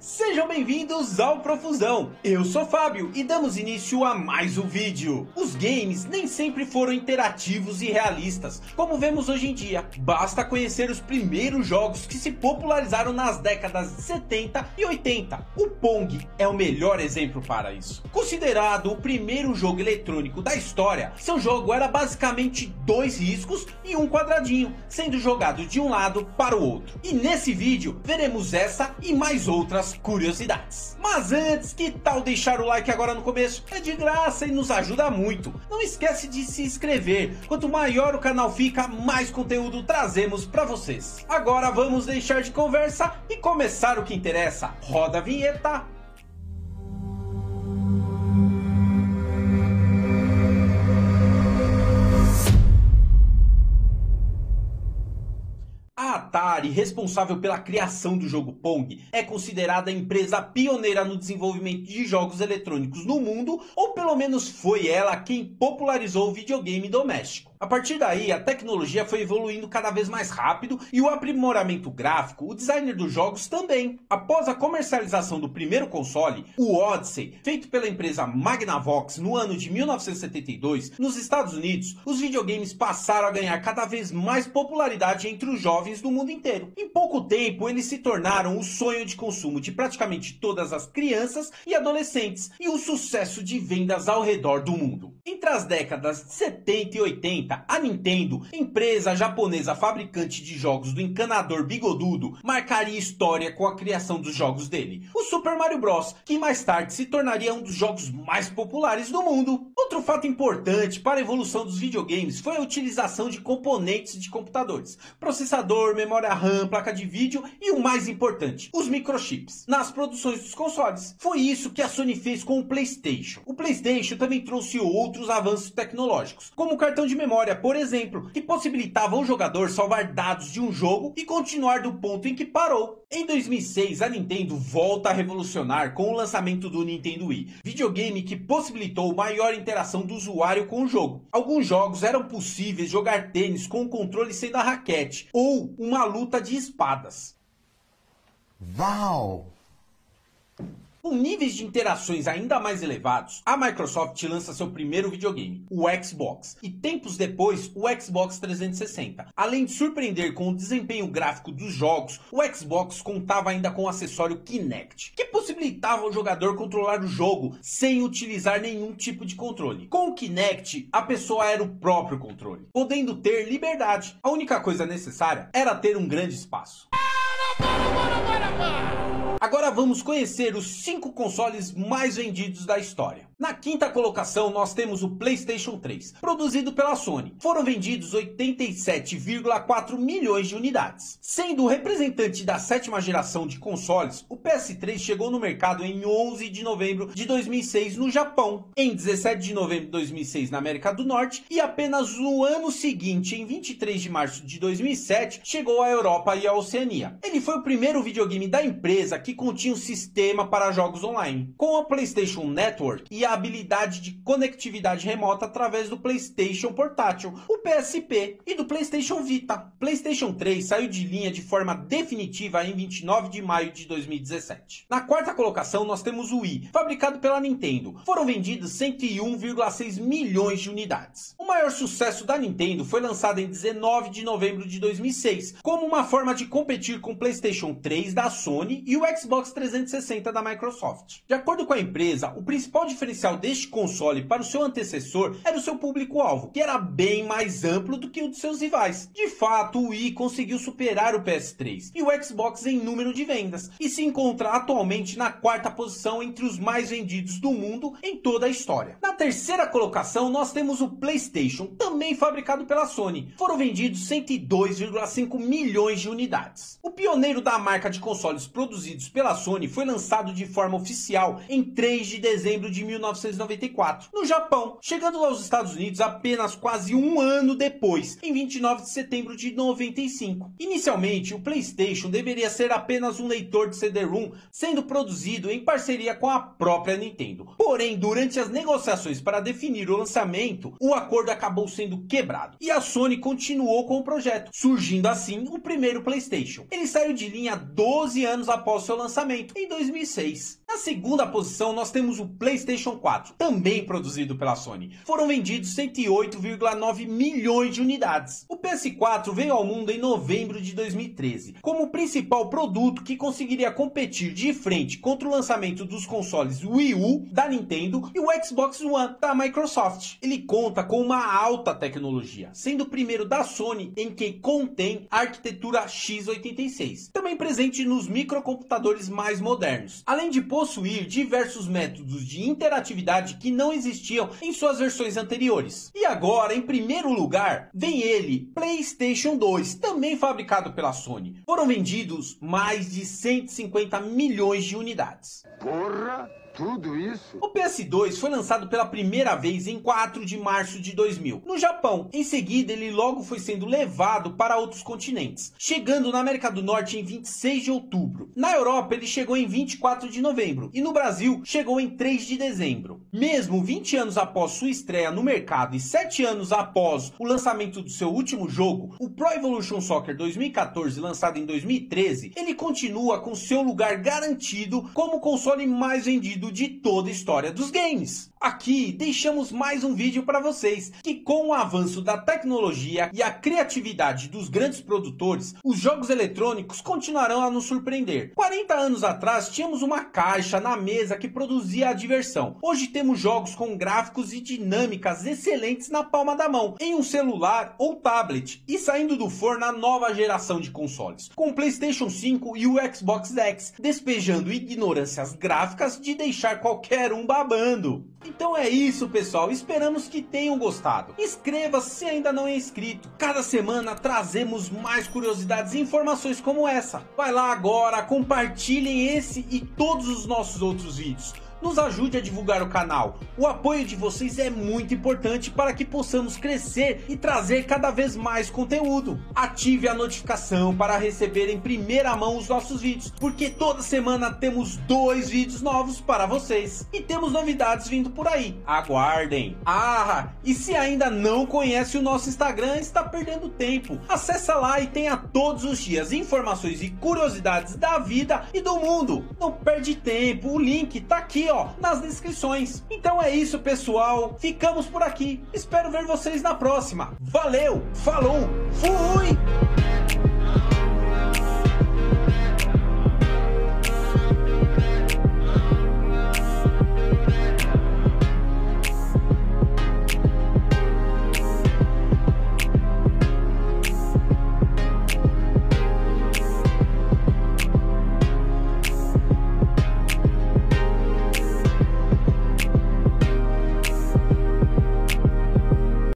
sejam bem-vindos ao Profusão. Eu sou Fábio e damos início a mais um vídeo. Os games nem sempre foram interativos e realistas, como vemos hoje em dia. Basta conhecer os primeiros jogos que se popularizaram nas décadas de 70 e 80. O Pong é o melhor exemplo para isso. Considerado o primeiro jogo eletrônico da história, seu jogo era basicamente dois riscos e um quadradinho, sendo jogado de um lado para o outro. E nesse vídeo veremos essa e mais outras curiosidades. Mas antes, que tal deixar o like agora no começo? É de graça e nos ajuda muito. Não esquece de se inscrever. Quanto maior o canal fica, mais conteúdo trazemos para vocês. Agora vamos deixar de conversa e começar o que interessa. Roda a vinheta. Atari, responsável pela criação do jogo Pong, é considerada a empresa pioneira no desenvolvimento de jogos eletrônicos no mundo, ou pelo menos foi ela quem popularizou o videogame doméstico. A partir daí, a tecnologia foi evoluindo cada vez mais rápido e o aprimoramento gráfico, o designer dos jogos também. Após a comercialização do primeiro console, o Odyssey, feito pela empresa Magnavox no ano de 1972, nos Estados Unidos, os videogames passaram a ganhar cada vez mais popularidade entre os jovens do mundo inteiro. Em pouco tempo, eles se tornaram o sonho de consumo de praticamente todas as crianças e adolescentes e o sucesso de vendas ao redor do mundo. Entre as décadas de 70 e 80, a Nintendo, empresa japonesa fabricante de jogos do encanador bigodudo, marcaria história com a criação dos jogos dele. O Super Mario Bros, que mais tarde se tornaria um dos jogos mais populares do mundo. Outro fato importante para a evolução dos videogames foi a utilização de componentes de computadores, processador, memória RAM, placa de vídeo e o mais importante, os microchips, nas produções dos consoles. Foi isso que a Sony fez com o PlayStation. O PlayStation também trouxe outros avanços tecnológicos, como o cartão de memória por exemplo, que possibilitava o jogador salvar dados de um jogo e continuar do ponto em que parou. Em 2006, a Nintendo volta a revolucionar com o lançamento do Nintendo Wii, videogame que possibilitou maior interação do usuário com o jogo. Alguns jogos eram possíveis jogar tênis com o controle sendo a raquete, ou uma luta de espadas. Uau! Com níveis de interações ainda mais elevados, a Microsoft lança seu primeiro videogame, o Xbox, e tempos depois o Xbox 360. Além de surpreender com o desempenho gráfico dos jogos, o Xbox contava ainda com o acessório Kinect, que possibilitava o jogador controlar o jogo sem utilizar nenhum tipo de controle. Com o Kinect, a pessoa era o próprio controle, podendo ter liberdade. A única coisa necessária era ter um grande espaço. Para, para, para, Agora vamos conhecer os 5 consoles mais vendidos da história. Na quinta colocação nós temos o PlayStation 3, produzido pela Sony. Foram vendidos 87,4 milhões de unidades. Sendo o representante da sétima geração de consoles, o PS3 chegou no mercado em 11 de novembro de 2006 no Japão, em 17 de novembro de 2006 na América do Norte e apenas no ano seguinte, em 23 de março de 2007, chegou à Europa e à Oceania. Ele foi o primeiro videogame da empresa que continha um sistema para jogos online, com a PlayStation Network e a a habilidade de conectividade remota através do PlayStation Portátil, o PSP e do PlayStation Vita. PlayStation 3 saiu de linha de forma definitiva em 29 de maio de 2017. Na quarta colocação nós temos o Wii, fabricado pela Nintendo. Foram vendidos 101,6 milhões de unidades. O maior sucesso da Nintendo foi lançado em 19 de novembro de 2006, como uma forma de competir com o PlayStation 3 da Sony e o Xbox 360 da Microsoft. De acordo com a empresa, o principal diferencial deste console para o seu antecessor era o seu público-alvo, que era bem mais amplo do que o de seus rivais. De fato, o Wii conseguiu superar o PS3 e o Xbox em número de vendas, e se encontra atualmente na quarta posição entre os mais vendidos do mundo em toda a história. Na terceira colocação, nós temos o PlayStation, também fabricado pela Sony. Foram vendidos 102,5 milhões de unidades. O pioneiro da marca de consoles produzidos pela Sony foi lançado de forma oficial em 3 de dezembro de 1994, no Japão, chegando aos Estados Unidos apenas quase um ano depois, em 29 de setembro de 95. Inicialmente, o PlayStation deveria ser apenas um leitor de CD-ROM, sendo produzido em parceria com a própria Nintendo. Porém, durante as negociações para definir o lançamento, o acordo acabou sendo quebrado e a Sony continuou com o projeto, surgindo assim o primeiro PlayStation. Ele saiu de linha 12 anos após seu lançamento, em 2006. Na segunda posição, nós temos o PlayStation 4, também produzido pela Sony. Foram vendidos 108,9 milhões de unidades. O PS4 veio ao mundo em novembro de 2013, como o principal produto que conseguiria competir de frente contra o lançamento dos consoles Wii U da Nintendo e o Xbox One da Microsoft. Ele conta com uma alta tecnologia, sendo o primeiro da Sony em que contém a arquitetura x86, também presente nos microcomputadores mais modernos, além de possuir diversos métodos de interatividade que não existiam em suas versões anteriores. E agora, em primeiro lugar, vem ele, PlayStation 2, também fabricado pela Sony. Foram vendidos mais de 150 milhões de unidades. Porra! Tudo isso? O PS2 foi lançado pela primeira vez em 4 de março de 2000, no Japão. Em seguida, ele logo foi sendo levado para outros continentes, chegando na América do Norte em 26 de outubro. Na Europa, ele chegou em 24 de novembro e no Brasil chegou em 3 de dezembro. Mesmo 20 anos após sua estreia no mercado e 7 anos após o lançamento do seu último jogo, o Pro Evolution Soccer 2014, lançado em 2013, ele continua com seu lugar garantido como o console mais vendido de toda a história dos games. Aqui deixamos mais um vídeo para vocês que com o avanço da tecnologia e a criatividade dos grandes produtores, os jogos eletrônicos continuarão a nos surpreender. 40 anos atrás tínhamos uma caixa na mesa que produzia a diversão. Hoje temos jogos com gráficos e dinâmicas excelentes na palma da mão, em um celular ou tablet e saindo do forno a nova geração de consoles, com o PlayStation 5 e o Xbox X, despejando ignorâncias gráficas de deixar qualquer um babando. Então é isso, pessoal. Esperamos que tenham gostado. Inscreva-se se ainda não é inscrito. Cada semana trazemos mais curiosidades e informações como essa. Vai lá agora, compartilhem esse e todos os nossos outros vídeos nos ajude a divulgar o canal. O apoio de vocês é muito importante para que possamos crescer e trazer cada vez mais conteúdo. Ative a notificação para receber em primeira mão os nossos vídeos, porque toda semana temos dois vídeos novos para vocês. E temos novidades vindo por aí. Aguardem. Ah, e se ainda não conhece o nosso Instagram, está perdendo tempo. Acesse lá e tenha todos os dias informações e curiosidades da vida e do mundo. Não perde tempo, o link está aqui ó, nas descrições. Então é isso, pessoal. Ficamos por aqui. Espero ver vocês na próxima. Valeu, falou, fui!